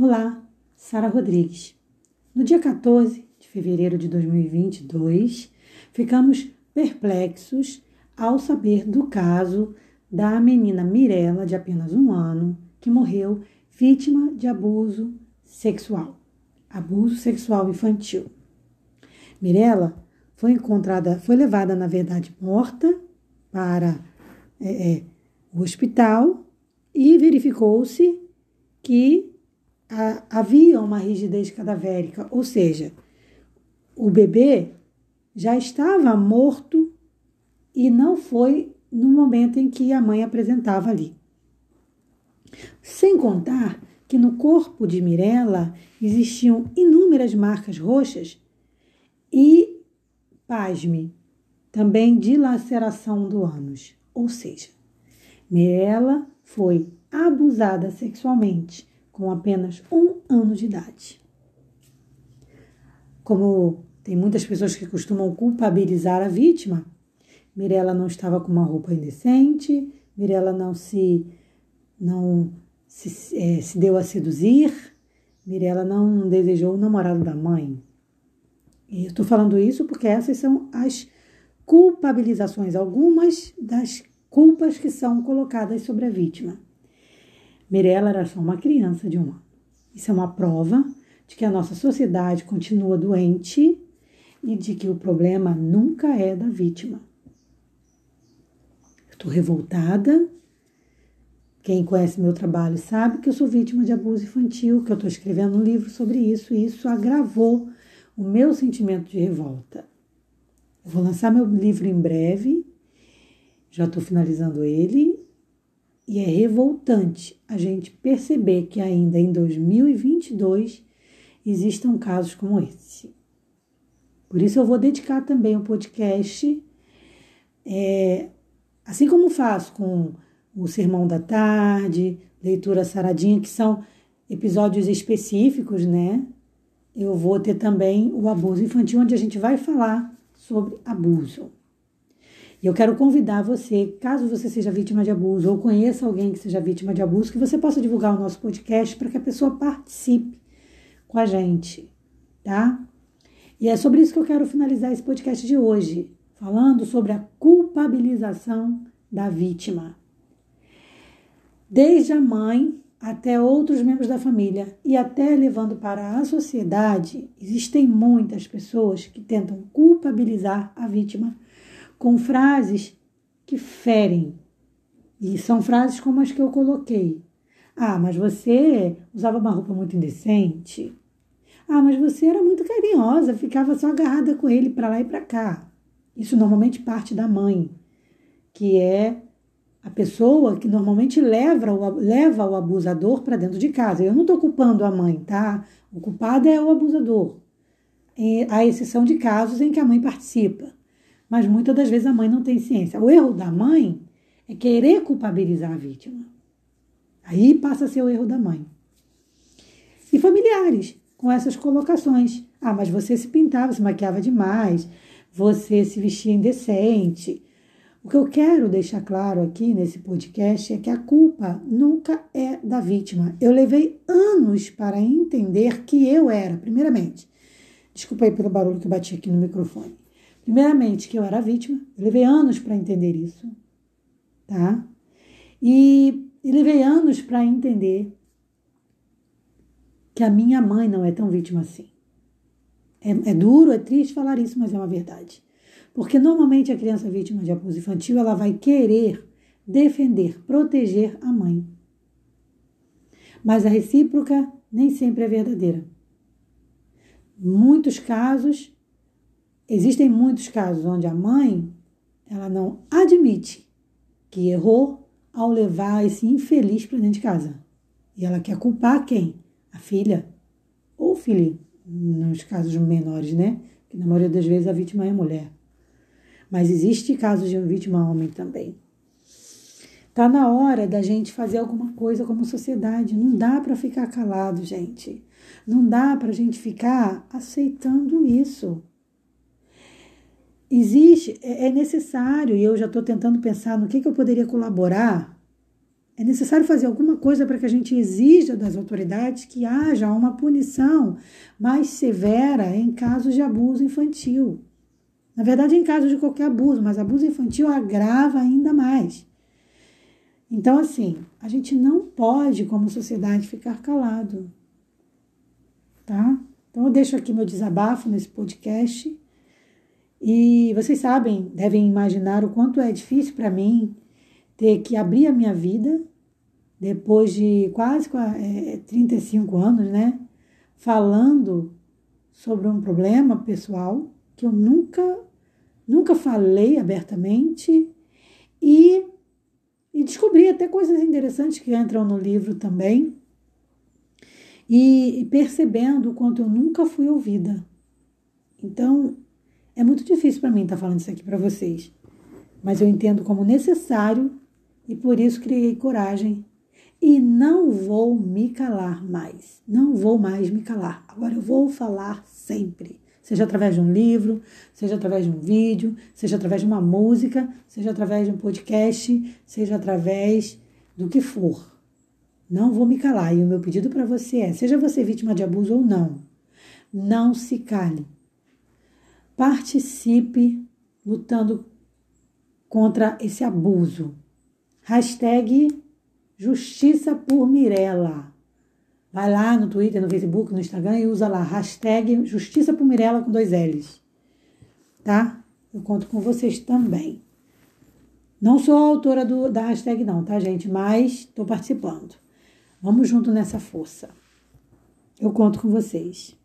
Olá, Sara Rodrigues. No dia 14 de fevereiro de 2022, ficamos perplexos ao saber do caso da menina Mirella, de apenas um ano, que morreu vítima de abuso sexual, abuso sexual infantil. Mirella foi encontrada, foi levada, na verdade, morta para é, é, o hospital e verificou-se que a, havia uma rigidez cadavérica, ou seja, o bebê já estava morto e não foi no momento em que a mãe apresentava ali. Sem contar que no corpo de Mirella existiam inúmeras marcas roxas e, pasme, também dilaceração do ânus. Ou seja, Mirella foi abusada sexualmente com apenas um ano de idade. Como tem muitas pessoas que costumam culpabilizar a vítima, Mirella não estava com uma roupa indecente, Mirella não se não se, é, se deu a seduzir, Mirella não desejou o namorado da mãe. E eu estou falando isso porque essas são as culpabilizações, algumas das culpas que são colocadas sobre a vítima. Mirella era só uma criança de um ano. Isso é uma prova de que a nossa sociedade continua doente e de que o problema nunca é da vítima. Estou revoltada. Quem conhece meu trabalho sabe que eu sou vítima de abuso infantil, que eu estou escrevendo um livro sobre isso, e isso agravou o meu sentimento de revolta. Eu vou lançar meu livro em breve, já estou finalizando ele, e é revoltante a gente perceber que ainda em 2022 existam casos como esse. Por isso eu vou dedicar também o um podcast, é, assim como faço com o Sermão da Tarde, Leitura Saradinha, que são episódios específicos, né? Eu vou ter também o abuso infantil, onde a gente vai falar sobre abuso. E eu quero convidar você, caso você seja vítima de abuso ou conheça alguém que seja vítima de abuso, que você possa divulgar o nosso podcast para que a pessoa participe com a gente, tá? E é sobre isso que eu quero finalizar esse podcast de hoje, falando sobre a culpabilização da vítima. Desde a mãe até outros membros da família e até levando para a sociedade, existem muitas pessoas que tentam culpabilizar a vítima com frases que ferem. E são frases como as que eu coloquei. Ah, mas você usava uma roupa muito indecente. Ah, mas você era muito carinhosa, ficava só agarrada com ele para lá e para cá. Isso normalmente parte da mãe, que é a pessoa que normalmente leva o, leva o abusador para dentro de casa. Eu não estou culpando a mãe, tá? O culpado é o abusador. A exceção de casos em que a mãe participa mas muitas das vezes a mãe não tem ciência. O erro da mãe é querer culpabilizar a vítima. Aí passa a ser o erro da mãe. E familiares, com essas colocações. Ah, mas você se pintava, se maquiava demais, você se vestia indecente. O que eu quero deixar claro aqui nesse podcast é que a culpa nunca é da vítima. Eu levei anos para entender que eu era, primeiramente. Desculpa aí pelo barulho que eu bati aqui no microfone. Primeiramente, que eu era vítima, eu levei anos para entender isso, tá? E, e levei anos para entender que a minha mãe não é tão vítima assim. É, é, duro, é triste falar isso, mas é uma verdade. Porque normalmente a criança vítima de abuso infantil ela vai querer defender, proteger a mãe. Mas a recíproca nem sempre é verdadeira. Muitos casos Existem muitos casos onde a mãe ela não admite que errou ao levar esse infeliz para dentro de casa. E ela quer culpar quem? A filha ou o filho, nos casos menores, né? Que na maioria das vezes a vítima é a mulher. Mas existe casos de vítima homem também. Tá na hora da gente fazer alguma coisa como sociedade. Não dá para ficar calado, gente. Não dá para a gente ficar aceitando isso. Existe, é, é necessário, e eu já estou tentando pensar no que, que eu poderia colaborar É necessário fazer alguma coisa para que a gente exija das autoridades que haja uma punição mais severa em casos de abuso infantil. Na verdade, em caso de qualquer abuso, mas abuso infantil agrava ainda mais. Então, assim, a gente não pode, como sociedade, ficar calado. Tá? Então, eu deixo aqui meu desabafo nesse podcast. E vocês sabem, devem imaginar o quanto é difícil para mim ter que abrir a minha vida depois de quase é, 35 anos, né? Falando sobre um problema pessoal que eu nunca, nunca falei abertamente e, e descobri até coisas interessantes que entram no livro também. E, e percebendo o quanto eu nunca fui ouvida. Então, é muito difícil para mim estar tá falando isso aqui para vocês, mas eu entendo como necessário e por isso criei coragem e não vou me calar mais. Não vou mais me calar. Agora eu vou falar sempre. Seja através de um livro, seja através de um vídeo, seja através de uma música, seja através de um podcast, seja através do que for. Não vou me calar. E o meu pedido para você é: seja você vítima de abuso ou não, não se cale. Participe lutando contra esse abuso. Hashtag Justiça por Mirella. Vai lá no Twitter, no Facebook, no Instagram e usa lá, hashtag Justiça por Mirella com dois L's. Tá? Eu conto com vocês também. Não sou a autora do, da hashtag não, tá, gente? Mas estou participando. Vamos junto nessa força. Eu conto com vocês.